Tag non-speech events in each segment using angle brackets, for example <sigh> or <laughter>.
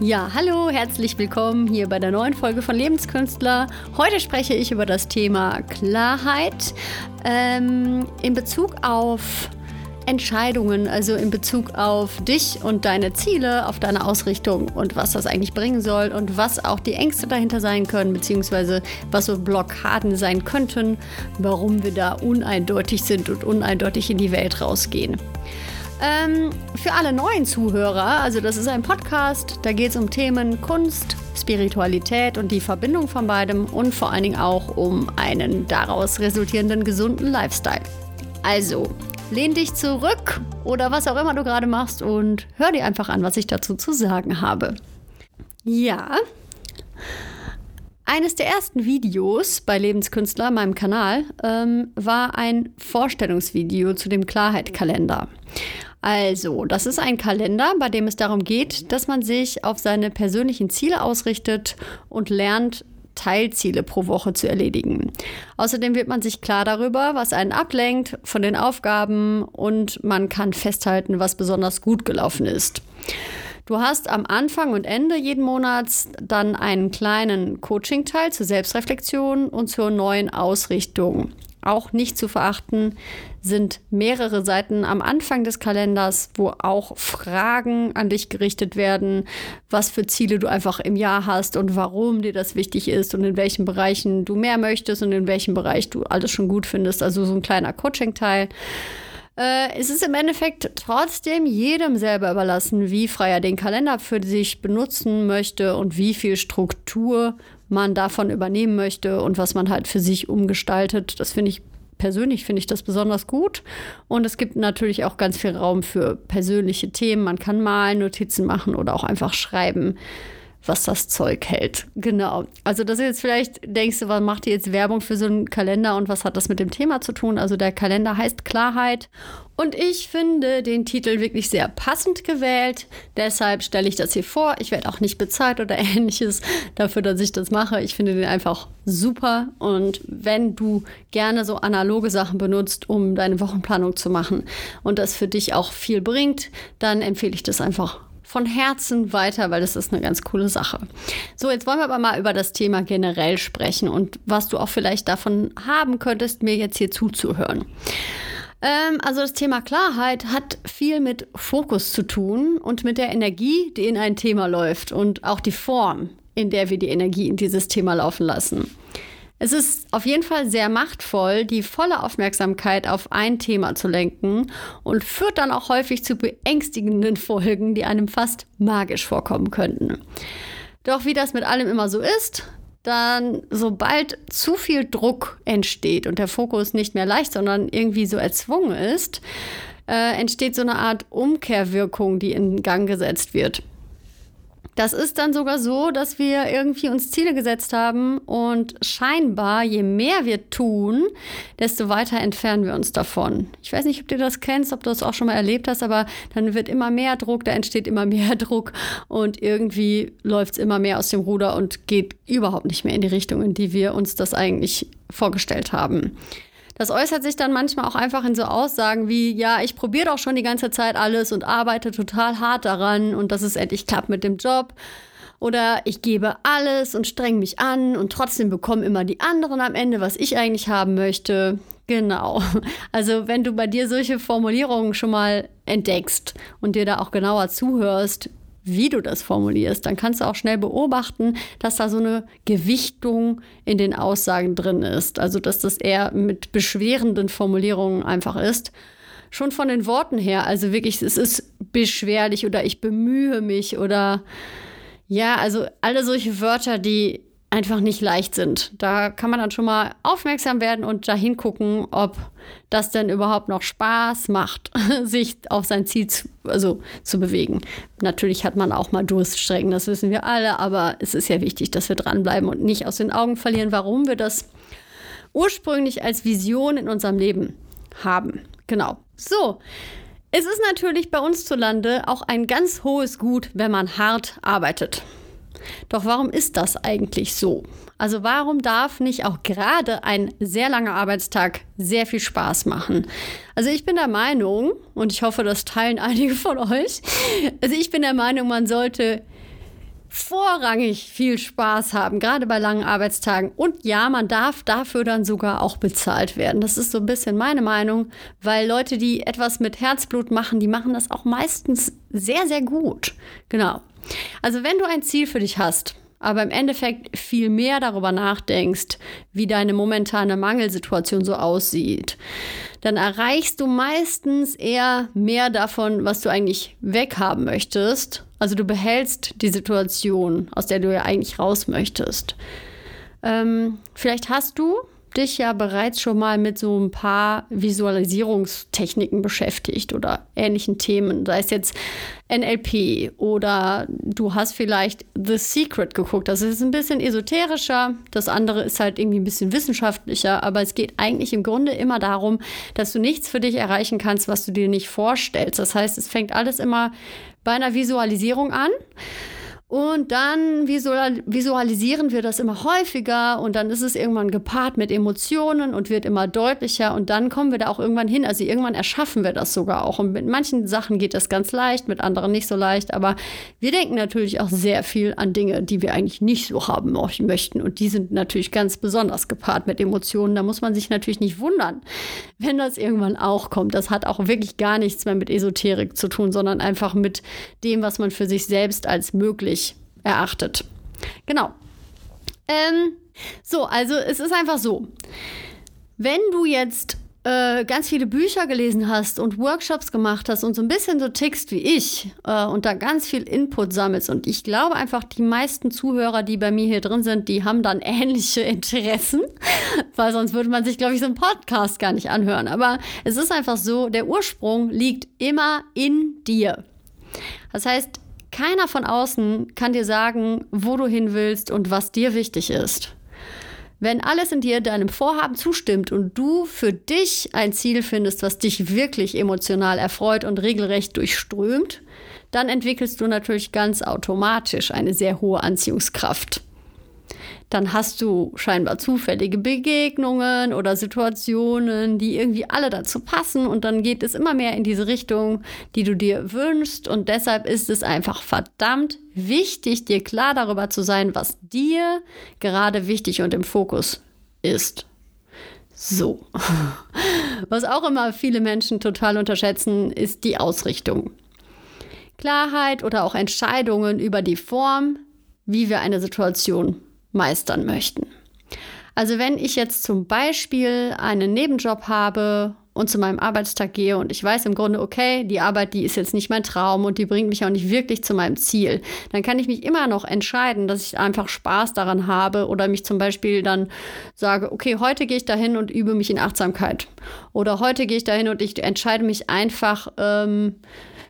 Ja, hallo, herzlich willkommen hier bei der neuen Folge von Lebenskünstler. Heute spreche ich über das Thema Klarheit ähm, in Bezug auf Entscheidungen, also in Bezug auf dich und deine Ziele, auf deine Ausrichtung und was das eigentlich bringen soll und was auch die Ängste dahinter sein können, beziehungsweise was so Blockaden sein könnten, warum wir da uneindeutig sind und uneindeutig in die Welt rausgehen. Ähm, für alle neuen Zuhörer, also das ist ein Podcast, da geht es um Themen Kunst, Spiritualität und die Verbindung von beidem und vor allen Dingen auch um einen daraus resultierenden gesunden Lifestyle. Also, lehn dich zurück oder was auch immer du gerade machst und hör dir einfach an, was ich dazu zu sagen habe. Ja. Eines der ersten Videos bei Lebenskünstler, meinem Kanal, ähm, war ein Vorstellungsvideo zu dem Klarheit-Kalender. Also, das ist ein Kalender, bei dem es darum geht, dass man sich auf seine persönlichen Ziele ausrichtet und lernt, Teilziele pro Woche zu erledigen. Außerdem wird man sich klar darüber, was einen ablenkt von den Aufgaben und man kann festhalten, was besonders gut gelaufen ist. Du hast am Anfang und Ende jeden Monats dann einen kleinen Coaching-Teil zur Selbstreflexion und zur neuen Ausrichtung. Auch nicht zu verachten sind mehrere Seiten am Anfang des Kalenders, wo auch Fragen an dich gerichtet werden, was für Ziele du einfach im Jahr hast und warum dir das wichtig ist und in welchen Bereichen du mehr möchtest und in welchem Bereich du alles schon gut findest. Also so ein kleiner Coaching-Teil. Äh, es ist im Endeffekt trotzdem jedem selber überlassen, wie frei er den Kalender für sich benutzen möchte und wie viel Struktur man davon übernehmen möchte und was man halt für sich umgestaltet. Das finde ich persönlich finde ich das besonders gut. Und es gibt natürlich auch ganz viel Raum für persönliche Themen. Man kann malen, Notizen machen oder auch einfach schreiben was das Zeug hält. Genau. Also, dass du jetzt vielleicht denkst, was macht ihr jetzt Werbung für so einen Kalender und was hat das mit dem Thema zu tun? Also, der Kalender heißt Klarheit und ich finde den Titel wirklich sehr passend gewählt. Deshalb stelle ich das hier vor. Ich werde auch nicht bezahlt oder <laughs> ähnliches dafür, dass ich das mache. Ich finde den einfach super. Und wenn du gerne so analoge Sachen benutzt, um deine Wochenplanung zu machen und das für dich auch viel bringt, dann empfehle ich das einfach von Herzen weiter, weil das ist eine ganz coole Sache. So, jetzt wollen wir aber mal über das Thema generell sprechen und was du auch vielleicht davon haben könntest, mir jetzt hier zuzuhören. Ähm, also das Thema Klarheit hat viel mit Fokus zu tun und mit der Energie, die in ein Thema läuft und auch die Form, in der wir die Energie in dieses Thema laufen lassen. Es ist auf jeden Fall sehr machtvoll, die volle Aufmerksamkeit auf ein Thema zu lenken und führt dann auch häufig zu beängstigenden <laughs> Folgen, die einem fast magisch vorkommen könnten. Doch wie das mit allem immer so ist, dann sobald zu viel Druck entsteht und der Fokus nicht mehr leicht, sondern irgendwie so erzwungen ist, äh, entsteht so eine Art Umkehrwirkung, die in Gang gesetzt wird. Das ist dann sogar so, dass wir irgendwie uns Ziele gesetzt haben und scheinbar, je mehr wir tun, desto weiter entfernen wir uns davon. Ich weiß nicht, ob du das kennst, ob du das auch schon mal erlebt hast, aber dann wird immer mehr Druck, da entsteht immer mehr <laughs> Druck und irgendwie läuft es immer mehr aus dem Ruder und geht überhaupt nicht mehr in die Richtung, in die wir uns das eigentlich vorgestellt haben. Das äußert sich dann manchmal auch einfach in so Aussagen wie, ja, ich probiere doch schon die ganze Zeit alles und arbeite total hart daran und dass es endlich klappt mit dem Job. Oder ich gebe alles und streng mich an und trotzdem bekommen immer die anderen am Ende, was ich eigentlich haben möchte. Genau. <laughs> Also wenn du bei dir solche Formulierungen schon mal entdeckst und dir da auch genauer zuhörst, wie du das formulierst, dann kannst du auch schnell beobachten, dass da so eine Gewichtung in den Aussagen drin ist. Also, dass das eher mit beschwerenden Formulierungen einfach ist. Schon von den Worten her, also wirklich, es ist beschwerlich oder ich bemühe mich oder ja, also alle solche Wörter, die einfach nicht leicht sind. Da kann man dann schon mal aufmerksam werden und da hingucken, ob das denn überhaupt noch Spaß macht, <laughs> sich auf sein Ziel zu, also, zu bewegen. Natürlich hat man auch mal Durststrecken, das wissen wir alle, aber es ist ja wichtig, dass wir dranbleiben und nicht aus den Augen verlieren, warum wir das ursprünglich als Vision in unserem Leben haben. Genau. So. Es ist natürlich bei uns zu Lande auch ein ganz hohes Gut, wenn man hart arbeitet. Doch warum ist das eigentlich so? Also warum darf nicht auch gerade ein sehr langer Arbeitstag sehr viel Spaß machen? Also ich bin der Meinung, und ich hoffe, das teilen <laughs> einige von euch, also ich bin der Meinung, man sollte vorrangig viel Spaß haben, gerade bei langen Arbeitstagen. Und ja, man darf dafür dann sogar auch bezahlt werden. Das ist so ein bisschen meine Meinung, weil Leute, die etwas mit Herzblut machen, die machen das auch meistens sehr, sehr gut. Genau. Also wenn du ein Ziel für dich hast, aber im Endeffekt viel mehr darüber nachdenkst, wie deine momentane Mangelsituation so aussieht, dann erreichst du meistens eher mehr davon, was du eigentlich weghaben möchtest. Also du behältst die Situation, aus der du ja eigentlich raus möchtest. Ähm, vielleicht hast du dich ja bereits schon mal mit so ein paar Visualisierungstechniken beschäftigt oder ähnlichen Themen, sei es jetzt NLP oder du hast vielleicht The Secret geguckt. Das ist ein bisschen esoterischer, das andere ist halt irgendwie ein bisschen wissenschaftlicher, aber es geht eigentlich im Grunde immer darum, dass du nichts für dich erreichen kannst, was du dir nicht vorstellst. Das heißt, es fängt alles immer bei einer Visualisierung an. Und dann visualisieren wir das immer häufiger und dann ist es irgendwann gepaart mit Emotionen und wird immer deutlicher und dann kommen wir da auch irgendwann hin. Also irgendwann erschaffen wir das sogar auch. Und mit manchen Sachen geht das ganz leicht, mit anderen nicht so leicht. Aber wir denken natürlich auch sehr viel an Dinge, die wir eigentlich nicht so haben möchten. Und die sind natürlich ganz besonders gepaart mit Emotionen. Da muss man sich natürlich nicht wundern, wenn das irgendwann auch kommt. Das hat auch wirklich gar nichts mehr mit Esoterik zu tun, sondern einfach mit dem, was man für sich selbst als möglich erachtet. Genau. Ähm, so, also es ist einfach so. Wenn du jetzt äh, ganz viele Bücher gelesen hast und Workshops gemacht hast und so ein bisschen so tickst wie ich äh, und da ganz viel Input sammelst und ich glaube einfach, die meisten Zuhörer, die bei mir hier drin sind, die haben dann <laughs> ähnliche Interessen, weil sonst würde man sich, glaube ich, so einen Podcast gar nicht anhören. Aber es ist einfach so, der Ursprung liegt immer in dir. Das heißt, keiner von außen kann dir sagen, wo du hin willst und was dir wichtig ist. Wenn alles in dir deinem Vorhaben zustimmt und du für dich ein Ziel findest, was dich wirklich emotional erfreut und regelrecht durchströmt, dann entwickelst du natürlich ganz automatisch eine sehr hohe Anziehungskraft dann hast du scheinbar zufällige Begegnungen oder Situationen, die irgendwie alle dazu passen und dann geht es immer mehr in diese Richtung, die du dir wünschst und deshalb ist es einfach verdammt wichtig, dir klar darüber zu sein, was dir gerade wichtig und im Fokus ist. So. <laughs> Was auch immer viele Menschen total unterschätzen, ist die Ausrichtung. Klarheit oder auch Entscheidungen über die Form, wie wir eine Situation meistern möchten. Also wenn ich jetzt zum Beispiel einen Nebenjob habe und zu meinem Arbeitstag gehe und ich weiß im Grunde, okay, die Arbeit, die ist jetzt nicht mein Traum und die bringt mich auch nicht wirklich zu meinem Ziel, dann kann ich mich immer noch entscheiden, dass ich einfach Spaß daran habe oder mich zum Beispiel dann sage, okay, heute gehe ich dahin und übe mich in Achtsamkeit. Oder heute gehe ich dahin und ich entscheide mich einfach, ähm,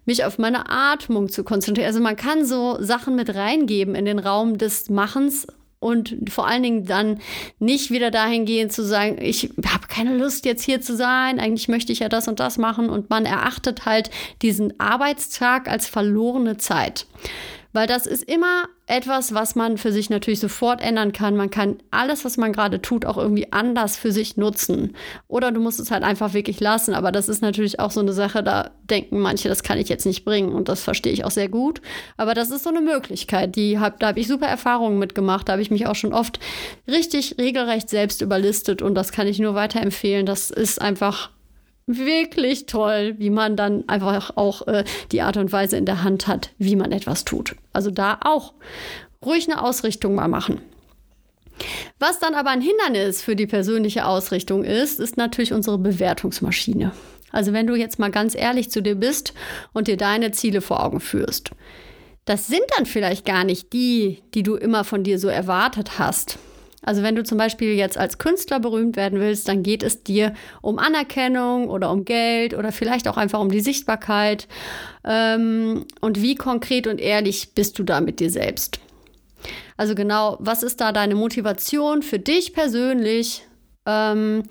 mich auf meine Atmung zu konzentrieren. Also man kann so Sachen mit reingeben in den Raum des Machens und vor allen Dingen dann nicht wieder dahin gehen zu sagen, ich habe keine Lust jetzt hier zu sein, eigentlich möchte ich ja das und das machen und man erachtet halt diesen Arbeitstag als verlorene Zeit. Weil das ist immer etwas, was man für sich natürlich sofort ändern kann. Man kann alles, was man gerade tut, auch irgendwie anders für sich nutzen. Oder du musst es halt einfach wirklich lassen. Aber das ist natürlich auch so eine Sache, da denken manche, das kann ich jetzt nicht bringen. Und das verstehe ich auch sehr gut. Aber das ist so eine Möglichkeit. Die hab, da habe ich super Erfahrungen mitgemacht. Da habe ich mich auch schon oft richtig regelrecht selbst überlistet. Und das kann ich nur weiterempfehlen. Das ist einfach wirklich toll, wie man dann einfach auch äh, die Art und Weise in der Hand hat, wie man etwas tut. Also da auch ruhig eine Ausrichtung mal machen. Was dann aber ein Hindernis für die persönliche Ausrichtung ist, ist natürlich unsere Bewertungsmaschine. Also wenn du jetzt mal ganz ehrlich zu dir bist und dir deine Ziele vor Augen führst, das sind dann vielleicht gar nicht die, die du immer von dir so erwartet hast. Also wenn du zum Beispiel jetzt als Künstler berühmt werden willst, dann geht es dir um Anerkennung oder um Geld oder vielleicht auch einfach um die Sichtbarkeit. Ähm, und wie konkret und ehrlich bist du da mit dir selbst? Also genau, was ist da deine Motivation für dich persönlich? Ähm,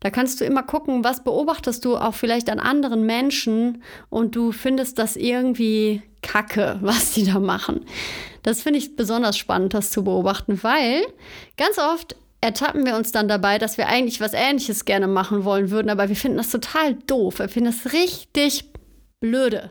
da kannst du immer gucken, was beobachtest du auch vielleicht an anderen Menschen und du findest das irgendwie kacke, was die da machen. Das finde ich besonders spannend, das zu beobachten, weil ganz oft ertappen wir uns dann dabei, dass wir eigentlich was Ähnliches gerne machen wollen würden, aber wir finden das total doof. Wir finden das richtig blöde.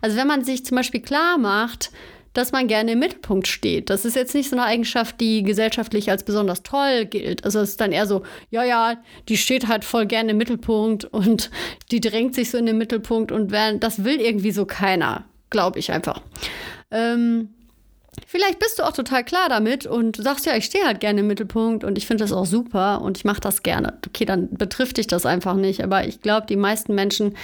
Also wenn man sich zum Beispiel klar macht, dass man gerne im Mittelpunkt steht. Das ist jetzt nicht so eine Eigenschaft, die gesellschaftlich als besonders toll gilt. Also es ist dann eher so, ja, ja, die steht halt voll gerne im Mittelpunkt und die drängt sich so in den Mittelpunkt und das will irgendwie so keiner, glaube ich einfach. Ähm, Vielleicht bist du auch total klar damit und sagst, ja, ich stehe halt gerne im Mittelpunkt und ich finde das auch super und ich mache das gerne. Okay, dann betrifft dich das einfach nicht. Aber ich glaube, die meisten Menschen,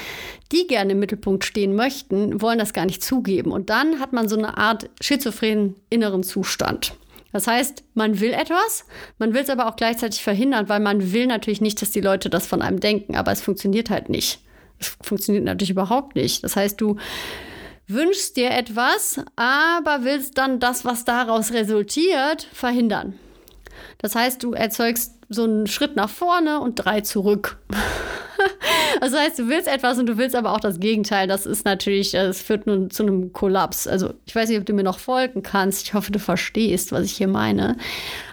die gerne im Mittelpunkt stehen möchten, wollen das gar nicht zugeben. Und dann hat man so eine Art schizophrenen inneren Zustand. Das heißt, man will etwas, man will es aber auch gleichzeitig verhindern, weil man will natürlich nicht, dass die Leute das von einem denken, aber es funktioniert halt nicht. Es funktioniert natürlich überhaupt nicht. Das heißt, du wünschst dir etwas, aber willst dann das, was daraus resultiert, verhindern. Das heißt, du erzeugst so einen Schritt nach vorne und drei zurück. <laughs> das heißt, du willst etwas und du willst aber auch das Gegenteil. Das ist natürlich, es führt nun zu einem Kollaps. Also ich weiß nicht, ob du mir noch folgen kannst. Ich hoffe, du verstehst, was ich hier meine.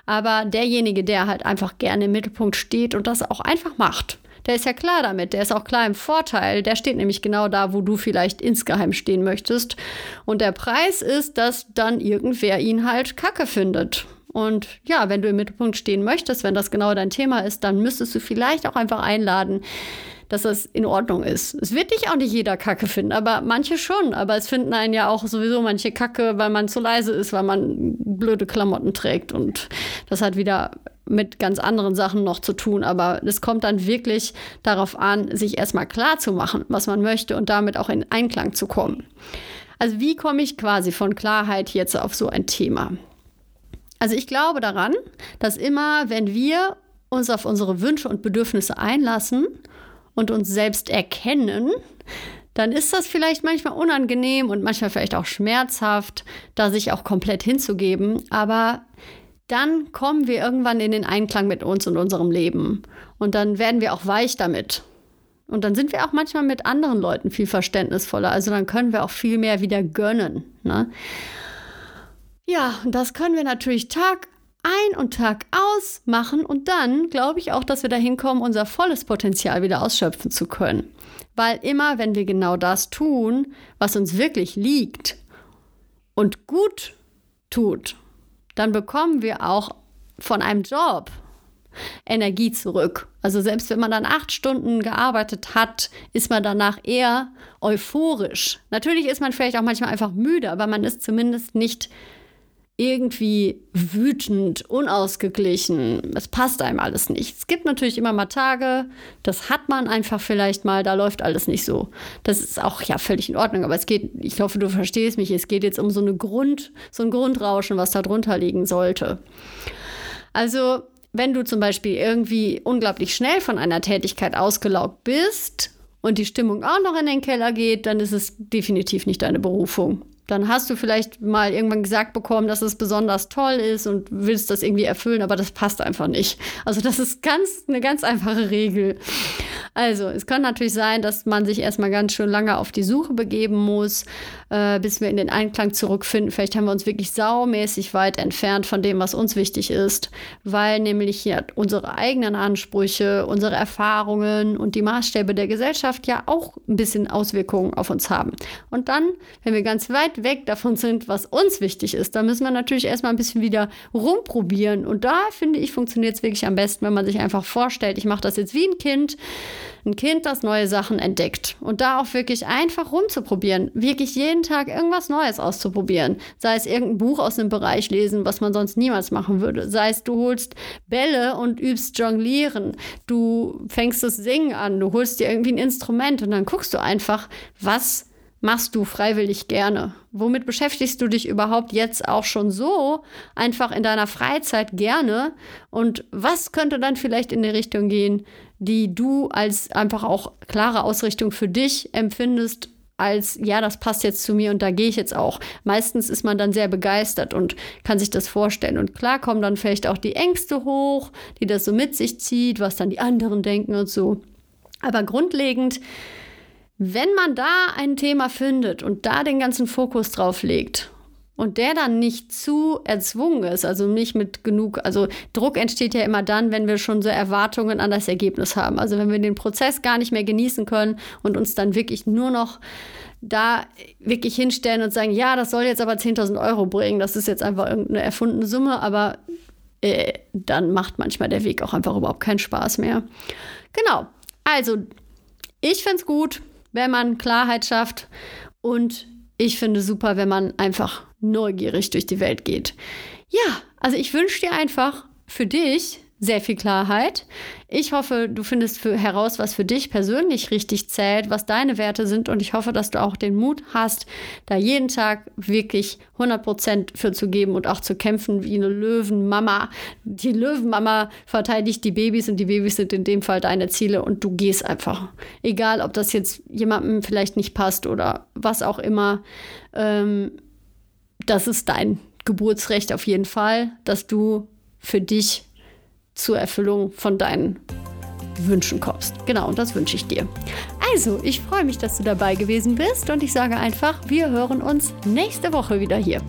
Aber derjenige, der halt einfach gerne im Mittelpunkt steht und das auch einfach macht, der ist ja klar damit, der ist auch klar im Vorteil. Der steht nämlich genau da, wo du vielleicht insgeheim stehen möchtest. Und der Preis ist, dass dann irgendwer ihn halt kacke findet. Und ja, wenn du im Mittelpunkt stehen möchtest, wenn das genau dein Thema ist, dann müsstest du vielleicht auch einfach einladen, dass das in Ordnung ist. Es wird dich auch nicht jeder Kacke finden, aber manche schon. Aber es finden einen ja auch sowieso manche Kacke, weil man zu leise ist, weil man blöde Klamotten trägt. Und das hat wieder mit ganz anderen Sachen noch zu tun. Aber es kommt dann wirklich darauf an, sich erstmal klar zu machen, was man möchte und damit auch in Einklang zu kommen. Also wie komme ich quasi von Klarheit jetzt auf so ein Thema? Also ich glaube daran, dass immer, wenn wir uns auf unsere Wünsche und Bedürfnisse einlassen und uns selbst erkennen, dann ist das vielleicht manchmal unangenehm und manchmal vielleicht auch schmerzhaft, da sich auch komplett hinzugeben. Aber dann kommen wir irgendwann in den Einklang mit uns und unserem Leben. Und dann werden wir auch weich damit. Und dann sind wir auch manchmal mit anderen Leuten viel verständnisvoller. Also dann können wir auch viel mehr wieder gönnen. Ne? Ja, und das können wir natürlich Tag ein und Tag aus machen. Und dann glaube ich auch, dass wir dahin kommen, unser volles Potenzial wieder ausschöpfen zu können. Weil immer, wenn wir genau das tun, was uns wirklich liegt und gut tut dann bekommen wir auch von einem Job Energie zurück. Also selbst wenn man dann acht Stunden gearbeitet hat, ist man danach eher euphorisch. Natürlich ist man vielleicht auch manchmal einfach müde, aber man ist zumindest nicht irgendwie wütend, unausgeglichen. Es passt einem alles nicht. Es gibt natürlich immer mal Tage, das hat man einfach vielleicht mal, da läuft alles nicht so. Das ist auch ja völlig in Ordnung, aber es geht, ich hoffe, du verstehst mich, es geht jetzt um so eine Grund, so ein Grundrauschen, was da drunter liegen sollte. Also, wenn du zum Beispiel irgendwie unglaublich schnell von einer Tätigkeit ausgelaugt bist und die Stimmung auch noch in den Keller geht, dann ist es definitiv nicht deine Berufung. Dann hast du vielleicht mal irgendwann gesagt bekommen, dass es besonders toll ist und willst das irgendwie erfüllen, aber das passt einfach nicht. Also das ist ganz eine ganz einfache Regel. Also, es kann natürlich sein, dass man sich erstmal ganz schön lange auf die Suche begeben muss, äh, bis wir in den Einklang zurückfinden. Vielleicht haben wir uns wirklich saumäßig weit entfernt von dem, was uns wichtig ist, weil nämlich ja unsere eigenen Ansprüche, unsere Erfahrungen und die Maßstäbe der Gesellschaft ja auch ein bisschen Auswirkungen auf uns haben. Und dann, wenn wir ganz weit weg davon sind, was uns wichtig ist, dann müssen wir natürlich erstmal ein bisschen wieder rumprobieren. Und da finde ich, funktioniert es wirklich am besten, wenn man sich einfach vorstellt, ich mache das jetzt wie ein Kind ein Kind, das neue Sachen entdeckt. Und da auch wirklich einfach rumzuprobieren, wirklich jeden Tag irgendwas Neues auszuprobieren, sei es irgendein Buch aus einem Bereich lesen, was man sonst niemals machen würde, sei es du holst Bälle und übst Jonglieren, du fängst das Singen an, du holst dir irgendwie ein Instrument und dann guckst du einfach, was machst du freiwillig gerne? Womit beschäftigst du dich überhaupt jetzt auch schon so einfach in deiner Freizeit gerne? Und was könnte dann vielleicht in die Richtung gehen, die du als einfach auch klare Ausrichtung für dich empfindest, als ja, das passt jetzt zu mir und da gehe ich jetzt auch. Meistens ist man dann sehr begeistert und kann sich das vorstellen. Und klar kommen dann vielleicht auch die Ängste hoch, die das so mit sich zieht, was dann die anderen denken und so. Aber grundlegend, wenn man da ein Thema findet und da den ganzen Fokus drauf legt und der dann nicht zu erzwungen ist, also nicht mit genug, also Druck entsteht ja immer dann, wenn wir schon so Erwartungen an das Ergebnis haben. Also wenn wir den Prozess gar nicht mehr genießen können und uns dann wirklich nur noch da wirklich hinstellen und sagen, ja, das soll jetzt aber 10.000 Euro bringen, das ist jetzt einfach irgendeine erfundene Summe, aber äh, dann macht manchmal der Weg auch einfach überhaupt keinen Spaß mehr. Genau, also ich finde es gut, wenn man Klarheit schafft und ich finde super, wenn man einfach neugierig durch die Welt geht. Ja, also ich wünsche dir einfach für dich sehr viel Klarheit. Ich hoffe, du findest für, heraus, was für dich persönlich richtig zählt, was deine Werte sind und ich hoffe, dass du auch den Mut hast, da jeden Tag wirklich 100% für zu geben und auch zu kämpfen wie eine Löwenmama. Die Löwenmama verteidigt die Babys und die Babys sind in dem Fall deine Ziele und du gehst einfach. Egal, ob das jetzt jemandem vielleicht nicht passt oder was auch immer. Ähm, das ist dein Geburtsrecht auf jeden Fall, dass du für dich zur Erfüllung von deinen Wünschen kommst. Genau, und das wünsche ich dir. Also, ich freue mich, dass du dabei gewesen bist und ich sage einfach, wir hören uns nächste Woche wieder hier.